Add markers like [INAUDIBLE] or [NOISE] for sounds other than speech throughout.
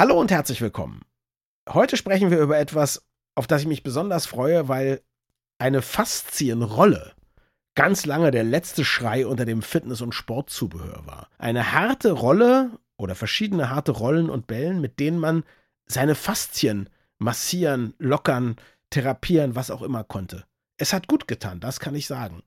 Hallo und herzlich willkommen. Heute sprechen wir über etwas, auf das ich mich besonders freue, weil eine Faszienrolle ganz lange der letzte Schrei unter dem Fitness- und Sportzubehör war. Eine harte Rolle oder verschiedene harte Rollen und Bällen, mit denen man seine Faszien massieren, lockern, therapieren, was auch immer konnte. Es hat gut getan, das kann ich sagen.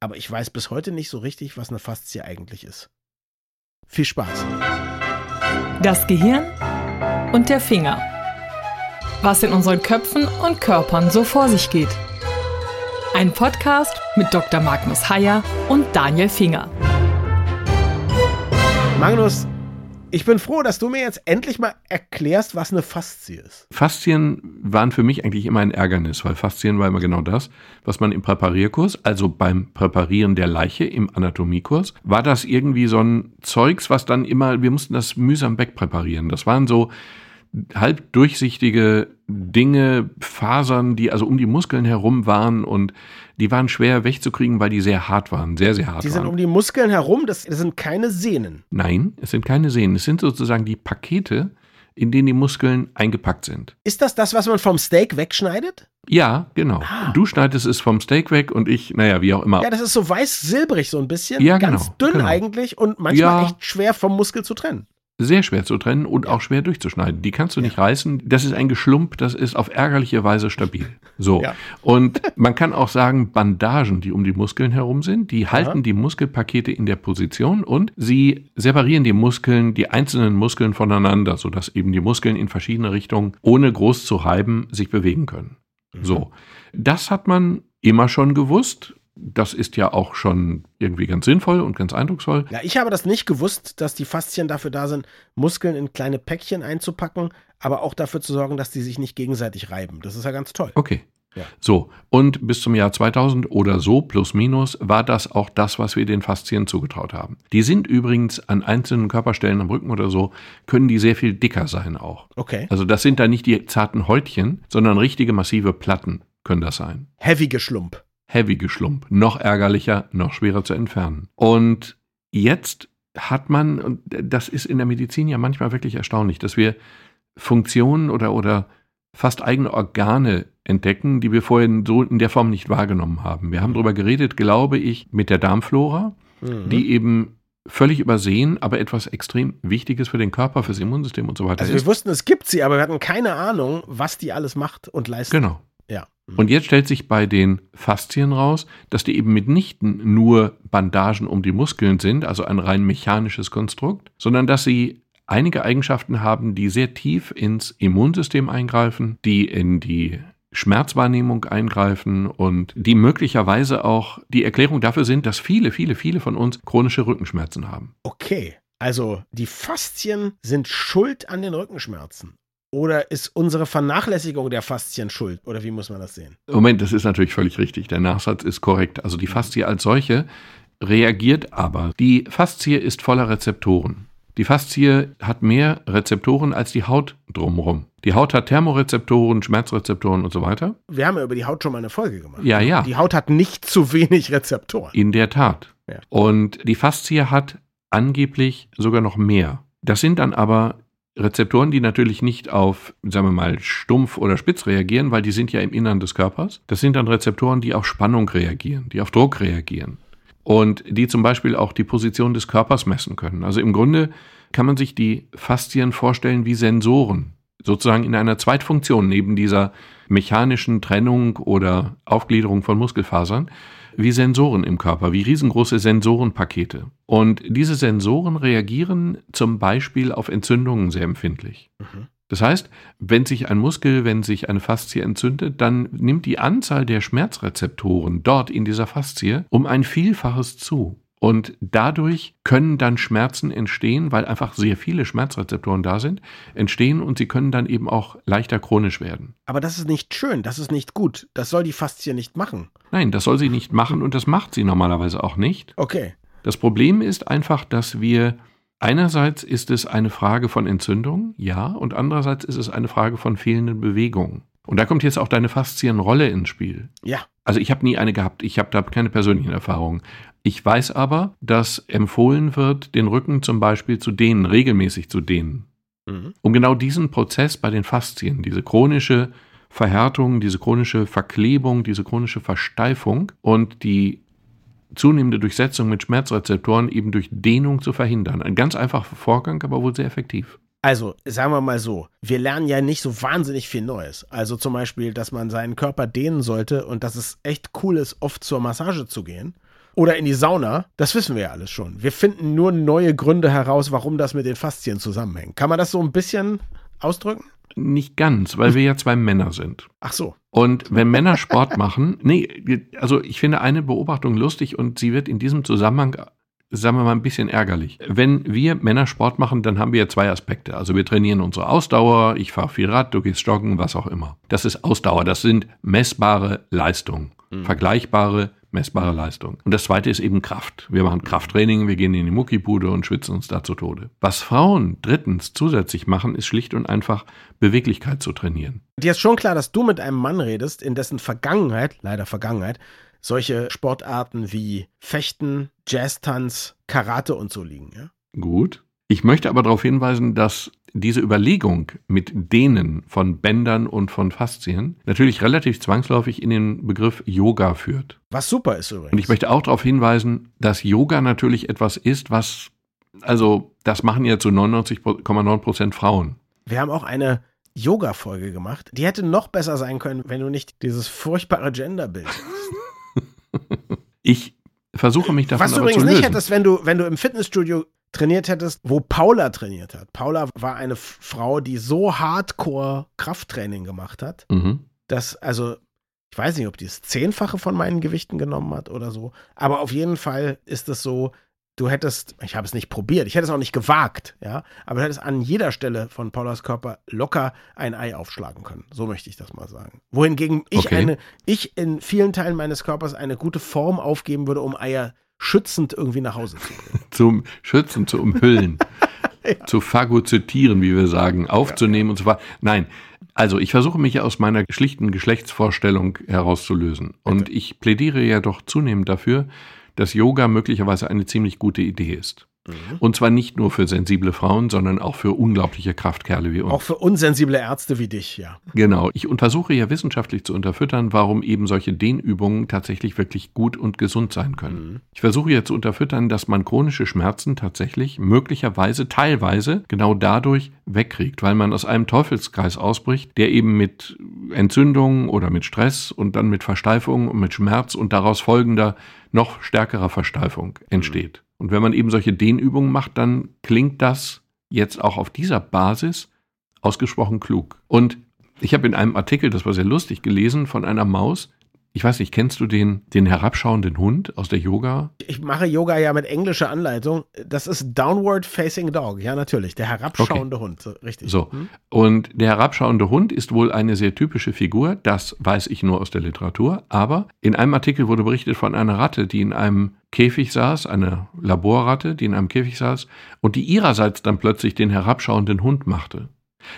Aber ich weiß bis heute nicht so richtig, was eine Faszie eigentlich ist. Viel Spaß. Das Gehirn und der Finger. Was in unseren Köpfen und Körpern so vor sich geht. Ein Podcast mit Dr. Magnus Heyer und Daniel Finger. Magnus, ich bin froh, dass du mir jetzt endlich mal erklärst, was eine Faszie ist. Faszien waren für mich eigentlich immer ein Ärgernis, weil Faszien war immer genau das, was man im Präparierkurs, also beim Präparieren der Leiche im Anatomiekurs, war das irgendwie so ein Zeugs, was dann immer, wir mussten das mühsam wegpräparieren. Das waren so halb durchsichtige Dinge, Fasern, die also um die Muskeln herum waren und die waren schwer wegzukriegen, weil die sehr hart waren, sehr, sehr hart Die sind waren. um die Muskeln herum, das, das sind keine Sehnen. Nein, es sind keine Sehnen. Es sind sozusagen die Pakete, in denen die Muskeln eingepackt sind. Ist das das, was man vom Steak wegschneidet? Ja, genau. Ah. Du schneidest es vom Steak weg und ich, naja, wie auch immer. Ja, das ist so weiß-silbrig so ein bisschen. Ja, Ganz genau, dünn genau. eigentlich und manchmal Ja. echt schwer vom Muskel zu trennen. Sehr schwer zu trennen und auch schwer durchzuschneiden. Die kannst du nicht reißen. Das ist ein Geschlump, das ist auf ärgerliche Weise stabil. So. Ja. Und man kann auch sagen, Bandagen, die um die Muskeln herum sind, die halten die Muskelpakete in der Position und sie separieren die Muskeln, die einzelnen Muskeln voneinander, sodass eben die Muskeln in verschiedene Richtungen, ohne groß zu reiben, sich bewegen können. So. Das hat man immer schon gewusst. Das ist ja auch schon irgendwie ganz sinnvoll und ganz eindrucksvoll. Ja, ich habe das nicht gewusst, dass die Faszien dafür da sind, Muskeln in kleine Päckchen einzupacken, aber auch dafür zu sorgen, dass die sich nicht gegenseitig reiben. Das ist ja ganz toll. Okay. Ja. So, und bis zum Jahr 2000 oder so, plus minus, war das auch das, was wir den Faszien zugetraut haben. Die sind übrigens an einzelnen Körperstellen am Rücken oder so, können die sehr viel dicker sein auch. Okay. Also das sind da nicht die zarten Häutchen, sondern richtige massive Platten können das sein. Heavy Geschlump. Heavy Geschlump, noch ärgerlicher, noch schwerer zu entfernen. Und jetzt hat man, und das ist in der Medizin ja manchmal wirklich erstaunlich, dass wir Funktionen oder, oder fast eigene Organe entdecken, die wir vorher so in der Form nicht wahrgenommen haben. Wir haben darüber geredet, glaube ich, mit der Darmflora, Mhm. die eben völlig übersehen, aber etwas extrem Wichtiges für den Körper, fürs Immunsystem und so weiter Also wir ist. wussten, es gibt sie, aber wir hatten keine Ahnung, was die alles macht und leistet. Genau. Ja. Mhm. Und jetzt stellt sich bei den Faszien raus, dass die eben mitnichten nur Bandagen um die Muskeln sind, also ein rein mechanisches Konstrukt, sondern dass sie einige Eigenschaften haben, die sehr tief ins Immunsystem eingreifen, die in die Schmerzwahrnehmung eingreifen und die möglicherweise auch die Erklärung dafür sind, dass viele, viele, viele von uns chronische Rückenschmerzen haben. Okay. Also die Faszien sind schuld an den Rückenschmerzen. Oder ist unsere Vernachlässigung der Faszien schuld? Oder wie muss man das sehen? Moment, das ist natürlich völlig richtig. Der Nachsatz ist korrekt. Also die Faszie als solche reagiert aber. Die Faszie ist voller Rezeptoren. Die Faszie hat mehr Rezeptoren als die Haut drumherum. Die Haut hat Thermorezeptoren, Schmerzrezeptoren und so weiter. Wir haben ja über die Haut schon mal eine Folge gemacht. Ja, ja, Die Haut hat nicht zu wenig Rezeptoren. in der Tat. Ja. Und die Faszie hat angeblich sogar noch mehr. Das sind dann aber Rezeptoren, die natürlich nicht auf, sagen wir mal, stumpf oder spitz reagieren, weil die sind ja im Innern des Körpers. Das sind dann Rezeptoren, die auf Spannung reagieren, die auf Druck reagieren. Und die zum Beispiel auch die Position des Körpers messen können. Also im Grunde kann man sich die Faszien vorstellen wie Sensoren, sozusagen in einer Zweitfunktion neben dieser mechanischen Trennung oder Aufgliederung von Muskelfasern, wie Sensoren im Körper, wie riesengroße Sensorenpakete. Und diese Sensoren reagieren zum Beispiel auf Entzündungen sehr empfindlich. Mhm. Das heißt, wenn sich ein Muskel, wenn sich eine Faszie entzündet, dann nimmt die Anzahl der Schmerzrezeptoren dort in dieser Faszie um ein Vielfaches zu. Und dadurch können dann Schmerzen entstehen, weil einfach sehr viele Schmerzrezeptoren da sind, entstehen und sie können dann eben auch leichter chronisch werden. Aber das ist nicht schön, das ist nicht gut. Das soll die Faszie nicht machen. Nein, das soll sie nicht machen und das macht sie normalerweise auch nicht. Okay. Das Problem ist einfach, dass wir einerseits ist es eine Frage von Entzündung, ja, und andererseits ist es eine Frage von fehlenden Bewegungen. Und da kommt jetzt auch deine Faszienrolle ins Spiel. Ja. Also ich habe nie eine gehabt, ich habe da keine persönlichen Erfahrungen. Ich weiß aber, dass empfohlen wird, den Rücken zum Beispiel zu dehnen, regelmäßig zu dehnen. Mhm. Um genau diesen Prozess bei den Faszien, diese chronische Verhärtung, diese chronische Verklebung, diese chronische Versteifung und die zunehmende Durchsetzung mit Schmerzrezeptoren eben durch Dehnung zu verhindern. Ein ganz einfacher Vorgang, aber wohl sehr effektiv. Also, sagen wir mal so, wir lernen ja nicht so wahnsinnig viel Neues. Also zum Beispiel, dass man seinen Körper dehnen sollte und dass es echt cool ist, oft zur Massage zu gehen. Oder in die Sauna, das wissen wir ja alles schon. Wir finden nur neue Gründe heraus, warum das mit den Faszien zusammenhängt. Kann man das so ein bisschen ausdrücken? Nicht ganz, weil wir ja zwei Männer sind. Ach so. Und wenn Männer Sport machen, nee, also ich finde eine Beobachtung lustig und sie wird in diesem Zusammenhang, sagen wir mal, ein bisschen ärgerlich. Wenn wir Männer Sport machen, dann haben wir ja zwei Aspekte. Also wir trainieren unsere Ausdauer, ich fahre viel Rad, du gehst joggen, was auch immer. Das ist Ausdauer, das sind messbare Leistungen, mhm. vergleichbare messbare Leistung. Und das zweite ist eben Kraft. Wir machen Krafttraining, wir gehen in die Muckibude und schwitzen uns da zu Tode. Was Frauen drittens zusätzlich machen, ist schlicht und einfach Beweglichkeit zu trainieren. Dir ist schon klar, dass du mit einem Mann redest, in dessen Vergangenheit, leider Vergangenheit, solche Sportarten wie Fechten, Jazztanz, Karate und so liegen, ja? Gut. Ich möchte aber darauf hinweisen, dass diese Überlegung mit denen von Bändern und von Faszien natürlich relativ zwangsläufig in den Begriff Yoga führt. Was super ist übrigens. Und ich möchte auch darauf hinweisen, dass Yoga natürlich etwas ist, was, also das machen ja zu 99,9 Prozent Frauen. Wir haben auch eine Yoga-Folge gemacht. Die hätte noch besser sein können, wenn du nicht dieses furchtbare Genderbild hast. [LAUGHS] ich versuche mich davon Was du übrigens nicht hättest, wenn du, wenn du im Fitnessstudio trainiert hättest, wo Paula trainiert hat. Paula war eine Frau, die so hardcore Krafttraining gemacht hat, mhm. dass, also, ich weiß nicht, ob die das Zehnfache von meinen Gewichten genommen hat oder so, aber auf jeden Fall ist es so, du hättest, ich habe es nicht probiert, ich hätte es auch nicht gewagt, ja, aber du hättest an jeder Stelle von Paulas Körper locker ein Ei aufschlagen können. So möchte ich das mal sagen. Wohingegen ich okay. eine, ich in vielen Teilen meines Körpers eine gute Form aufgeben würde, um Eier schützend irgendwie nach Hause zu bringen. [LAUGHS] Zum Schützen, zu umhüllen. [LAUGHS] ja. Zu phagozytieren, wie wir sagen, aufzunehmen ja. und so weiter. Nein, also ich versuche mich ja aus meiner schlichten Geschlechtsvorstellung herauszulösen. Und ich plädiere ja doch zunehmend dafür, dass Yoga möglicherweise eine ziemlich gute Idee ist. Mhm. Und zwar nicht nur für sensible Frauen, sondern auch für unglaubliche Kraftkerle wie uns. Auch für unsensible Ärzte wie dich, ja. Genau. Ich versuche ja wissenschaftlich zu unterfüttern, warum eben solche Dehnübungen tatsächlich wirklich gut und gesund sein können. Mhm. Ich versuche ja zu unterfüttern, dass man chronische Schmerzen tatsächlich möglicherweise teilweise genau dadurch wegkriegt, weil man aus einem Teufelskreis ausbricht, der eben mit Entzündungen oder mit Stress und dann mit Versteifung und mit Schmerz und daraus folgender noch stärkerer Versteifung entsteht. Und wenn man eben solche Dehnübungen macht, dann klingt das jetzt auch auf dieser Basis ausgesprochen klug. Und ich habe in einem Artikel, das war sehr lustig, gelesen von einer Maus, ich weiß nicht, kennst du den, den herabschauenden Hund aus der Yoga? Ich mache Yoga ja mit englischer Anleitung. Das ist Downward Facing Dog. Ja, natürlich. Der herabschauende okay. Hund. So, richtig. So. Hm? Und der herabschauende Hund ist wohl eine sehr typische Figur. Das weiß ich nur aus der Literatur. Aber in einem Artikel wurde berichtet von einer Ratte, die in einem Käfig saß, eine Laborratte, die in einem Käfig saß und die ihrerseits dann plötzlich den herabschauenden Hund machte.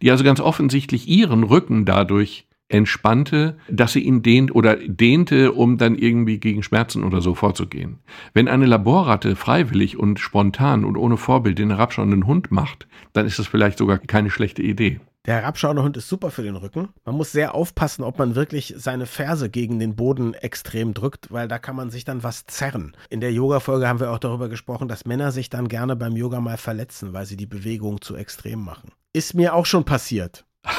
Die also ganz offensichtlich ihren Rücken dadurch entspannte, dass sie ihn dehnt oder dehnte, um dann irgendwie gegen Schmerzen oder so vorzugehen. Wenn eine Laborratte freiwillig und spontan und ohne Vorbild den herabschauenden Hund macht, dann ist das vielleicht sogar keine schlechte Idee. Der herabschauende Hund ist super für den Rücken. Man muss sehr aufpassen, ob man wirklich seine Ferse gegen den Boden extrem drückt, weil da kann man sich dann was zerren. In der Yoga-Folge haben wir auch darüber gesprochen, dass Männer sich dann gerne beim Yoga mal verletzen, weil sie die Bewegung zu extrem machen. Ist mir auch schon passiert. [LAUGHS]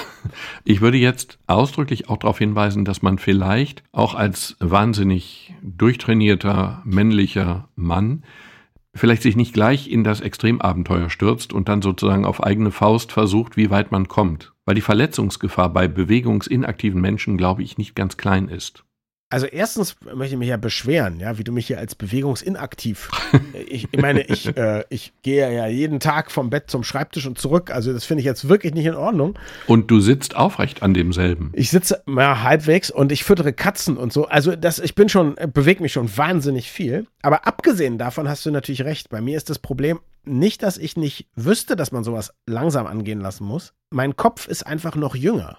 Ich würde jetzt ausdrücklich auch darauf hinweisen, dass man vielleicht auch als wahnsinnig durchtrainierter männlicher Mann vielleicht sich nicht gleich in das Extremabenteuer stürzt und dann sozusagen auf eigene Faust versucht, wie weit man kommt. Weil die Verletzungsgefahr bei bewegungsinaktiven Menschen, glaube ich, nicht ganz klein ist. Also erstens möchte ich mich ja beschweren, ja, wie du mich hier als bewegungsinaktiv. [LAUGHS] ich, ich meine, ich, äh, ich gehe ja jeden Tag vom Bett zum Schreibtisch und zurück. Also das finde ich jetzt wirklich nicht in Ordnung. Und du sitzt aufrecht an demselben. Ich sitze ja, halbwegs und ich füttere Katzen und so. Also das, ich bin schon, äh, bewege mich schon wahnsinnig viel. Aber abgesehen davon hast du natürlich recht. Bei mir ist das Problem nicht, dass ich nicht wüsste, dass man sowas langsam angehen lassen muss. Mein Kopf ist einfach noch jünger.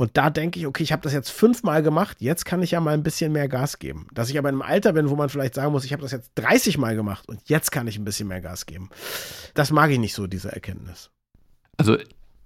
Und da denke ich, okay, ich habe das jetzt fünfmal gemacht, jetzt kann ich ja mal ein bisschen mehr Gas geben. Dass ich aber in einem Alter bin, wo man vielleicht sagen muss, ich habe das jetzt 30 Mal gemacht und jetzt kann ich ein bisschen mehr Gas geben. Das mag ich nicht so, diese Erkenntnis. Also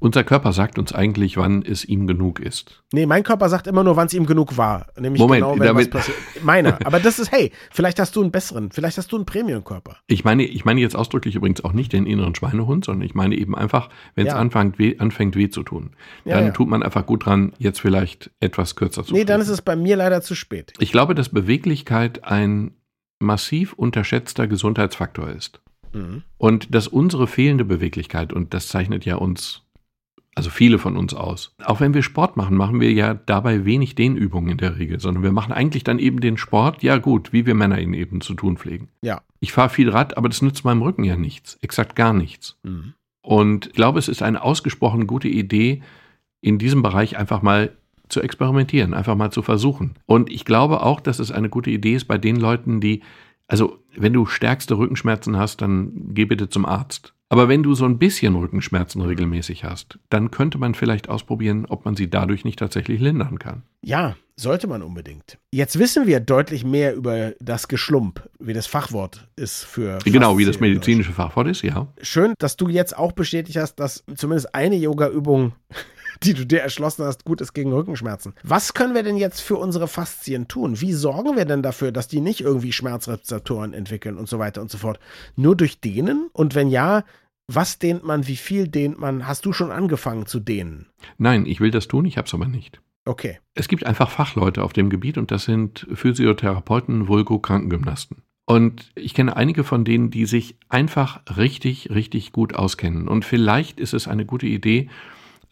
Unser Körper sagt uns eigentlich, wann es ihm genug ist. Nee, mein Körper sagt immer nur, wann es ihm genug war. Nämlich Moment, genau, wenn damit- was passiert. Meiner. [LAUGHS] Aber das ist, hey, vielleicht hast du einen besseren, vielleicht hast du einen Premium-Körper. Ich meine, ich meine jetzt ausdrücklich übrigens auch nicht den inneren Schweinehund, sondern ich meine eben einfach, wenn es Ja. anfängt, weh, anfängt weh zu tun, Ja, dann ja. tut man einfach gut dran, jetzt vielleicht etwas kürzer zu Nee, dann ist es bei mir leider zu spät. Ich glaube, dass Beweglichkeit ein massiv unterschätzter Gesundheitsfaktor ist. Mhm. Und dass unsere fehlende Beweglichkeit, und das zeichnet ja uns, also viele von uns aus, auch wenn wir Sport machen, machen wir ja dabei wenig Dehnübungen in der Regel, sondern wir machen eigentlich dann eben den Sport, ja gut, wie wir Männer ihn eben zu tun pflegen. Ja. Ich fahre viel Rad, aber das nützt meinem Rücken ja nichts, exakt gar nichts. Mhm. Und ich glaube, es ist eine ausgesprochen gute Idee, in diesem Bereich einfach mal zu experimentieren, einfach mal zu versuchen. Und ich glaube auch, dass es eine gute Idee ist bei den Leuten, die, also wenn du stärkste Rückenschmerzen hast, dann geh bitte zum Arzt. Aber wenn du so ein bisschen Rückenschmerzen regelmäßig hast, dann könnte man vielleicht ausprobieren, ob man sie dadurch nicht tatsächlich lindern kann. Ja, sollte man unbedingt. Jetzt wissen wir deutlich mehr über das Geschlump, wie das Fachwort ist für. Genau, wie das medizinische Fachwort ist, ja. Schön, dass du jetzt auch bestätigt hast, dass zumindest eine Yoga-Übung, die du dir erschlossen hast, gut ist gegen Rückenschmerzen. Was können wir denn jetzt für unsere Faszien tun? Wie sorgen wir denn dafür, dass die nicht irgendwie Schmerzrezeptoren entwickeln und so weiter und so fort? Nur durch Dehnen? Und wenn ja, was dehnt man? Wie viel dehnt man? Hast du schon angefangen zu dehnen? Nein, ich will das tun, ich habe es aber nicht. Okay. Es gibt einfach Fachleute auf dem Gebiet und das sind Physiotherapeuten, Vulgo Krankengymnasten. Und ich kenne einige von denen, die sich einfach richtig, richtig gut auskennen. Und vielleicht ist es eine gute Idee,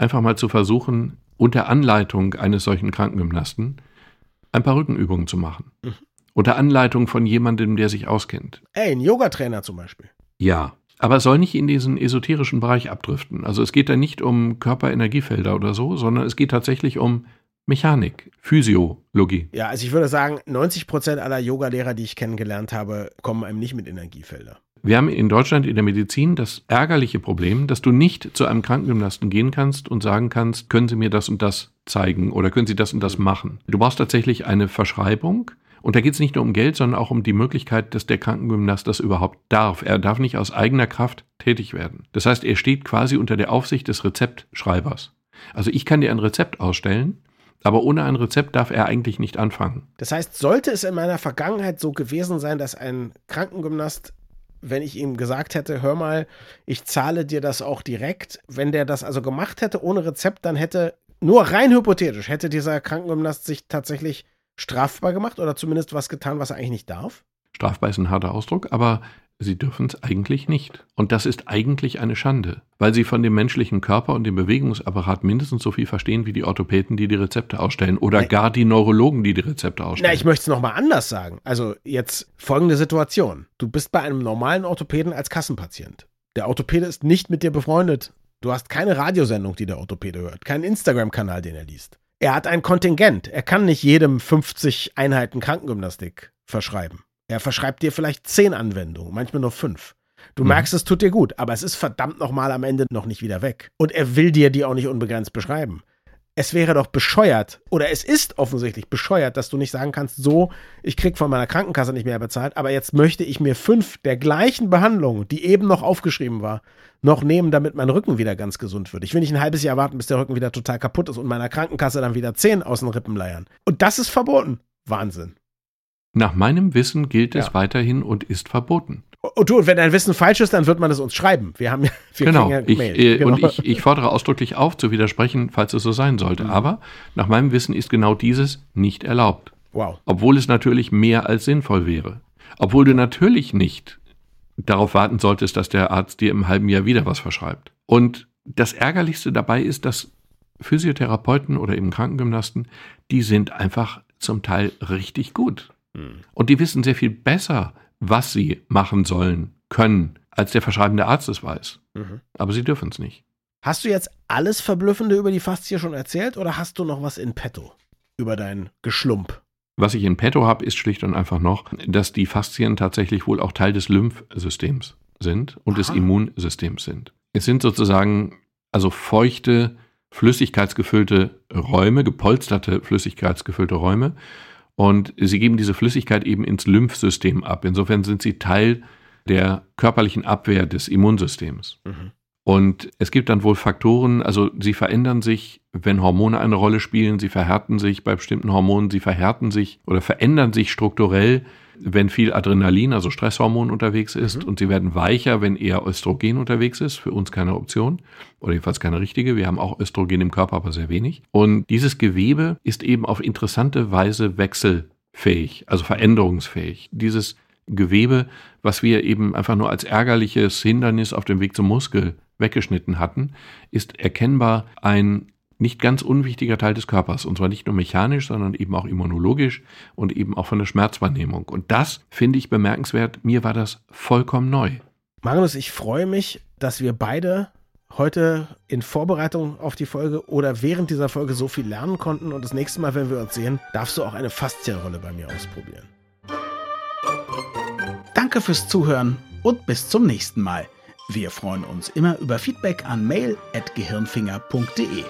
einfach mal zu versuchen, unter Anleitung eines solchen Krankengymnasten ein paar Rückenübungen zu machen. Mhm. Unter Anleitung von jemandem, der sich auskennt. Ey, ein Yogatrainer zum Beispiel. Ja. Aber es soll nicht in diesen esoterischen Bereich abdriften. Also es geht da nicht um Körperenergiefelder oder so, sondern es geht tatsächlich um Mechanik, Physiologie. Ja, also ich würde sagen, 90 Prozent aller Yogalehrer, die ich kennengelernt habe, kommen einem nicht mit Energiefelder. Wir haben in Deutschland in der Medizin das ärgerliche Problem, dass du nicht zu einem Krankengymnasten gehen kannst und sagen kannst, können Sie mir das und das zeigen oder können Sie das und das machen. Du brauchst tatsächlich eine Verschreibung. Und da geht es nicht nur um Geld, sondern auch um die Möglichkeit, dass der Krankengymnast das überhaupt darf. Er darf nicht aus eigener Kraft tätig werden. Das heißt, er steht quasi unter der Aufsicht des Rezeptschreibers. Also ich kann dir ein Rezept ausstellen, aber ohne ein Rezept darf er eigentlich nicht anfangen. Das heißt, sollte es in meiner Vergangenheit so gewesen sein, dass ein Krankengymnast, wenn ich ihm gesagt hätte, hör mal, ich zahle dir das auch direkt, wenn der das also gemacht hätte ohne Rezept, dann hätte, nur rein hypothetisch, hätte dieser Krankengymnast sich tatsächlich strafbar gemacht oder zumindest was getan, was er eigentlich nicht darf? Strafbar ist ein harter Ausdruck, aber sie dürfen es eigentlich nicht. Und das ist eigentlich eine Schande, weil sie von dem menschlichen Körper und dem Bewegungsapparat mindestens so viel verstehen wie die Orthopäden, die die Rezepte ausstellen oder Nee. gar die Neurologen, die die Rezepte ausstellen. Na, ich möchte es nochmal anders sagen. Also jetzt folgende Situation. Du bist bei einem normalen Orthopäden als Kassenpatient. Der Orthopäde ist nicht mit dir befreundet. Du hast keine Radiosendung, die der Orthopäde hört, keinen Instagram-Kanal, den er liest. Er hat ein Kontingent. Er kann nicht jedem 50 Einheiten Krankengymnastik verschreiben. Er verschreibt dir vielleicht 10 Anwendungen, manchmal nur 5. Du Mhm. merkst, es tut dir gut, aber es ist verdammt nochmal am Ende noch nicht wieder weg. Und er will dir die auch nicht unbegrenzt beschreiben es wäre doch bescheuert, oder es ist offensichtlich bescheuert, dass du nicht sagen kannst, so, ich krieg von meiner Krankenkasse nicht mehr bezahlt, aber jetzt möchte ich mir fünf der gleichen Behandlungen, die eben noch aufgeschrieben war, noch nehmen, damit mein Rücken wieder ganz gesund wird. Ich will nicht ein halbes Jahr warten, bis der Rücken wieder total kaputt ist und meiner Krankenkasse dann wieder zehn aus den Rippen leiern. Und das ist verboten. Wahnsinn. Nach meinem Wissen gilt es Ja. weiterhin und ist verboten. Und du, wenn dein Wissen falsch ist, dann wird man es uns schreiben. Wir haben ja, [LAUGHS] wir genau. ja Ich, äh, Genau. Und ich, ich fordere ausdrücklich auf, zu widersprechen, falls es so sein sollte. Mhm. Aber nach meinem Wissen ist genau dieses nicht erlaubt. wow. Obwohl es natürlich mehr als sinnvoll wäre. Obwohl du natürlich nicht darauf warten solltest, dass der Arzt dir im halben Jahr wieder was verschreibt. Und das Ärgerlichste dabei ist, dass Physiotherapeuten oder eben Krankengymnasten, die sind einfach zum Teil richtig gut. Hm. Und die wissen sehr viel besser, was sie machen sollen, können, als der verschreibende Arzt es weiß. Mhm. Aber sie dürfen es nicht. Hast du jetzt alles Verblüffende über die Faszie schon erzählt oder hast du noch was in petto über dein Geschlump? Was ich in petto habe, ist schlicht und einfach noch, dass die Faszien tatsächlich wohl auch Teil des Lymphsystems sind und des Aha. Immunsystems sind. Es sind sozusagen also feuchte, flüssigkeitsgefüllte Räume, gepolsterte flüssigkeitsgefüllte Räume. Und sie geben diese Flüssigkeit eben ins Lymphsystem ab. Insofern sind sie Teil der körperlichen Abwehr des Immunsystems. Mhm. Und es gibt dann wohl Faktoren, also sie verändern sich, wenn Hormone eine Rolle spielen, sie verhärten sich bei bestimmten Hormonen, sie verhärten sich oder verändern sich strukturell, wenn viel Adrenalin, also Stresshormon unterwegs ist mhm. und sie werden weicher, wenn eher Östrogen unterwegs ist. Für uns keine Option oder jedenfalls keine richtige. Wir haben auch Östrogen im Körper, aber sehr wenig. Und dieses Gewebe ist eben auf interessante Weise wechselfähig, also veränderungsfähig. Dieses Gewebe, was wir eben einfach nur als ärgerliches Hindernis auf dem Weg zum Muskel weggeschnitten hatten, ist erkennbar ein nicht ganz unwichtiger Teil des Körpers. Und zwar nicht nur mechanisch, sondern eben auch immunologisch und eben auch von der Schmerzwahrnehmung. Und das finde ich bemerkenswert. Mir war das vollkommen neu. Magnus, ich freue mich, dass wir beide heute in Vorbereitung auf die Folge oder während dieser Folge so viel lernen konnten. Und das nächste Mal, wenn wir uns sehen, darfst du auch eine Faszienrolle bei mir ausprobieren. Danke fürs Zuhören und bis zum nächsten Mal. Wir freuen uns immer über Feedback an mail.gehirnfinger.de.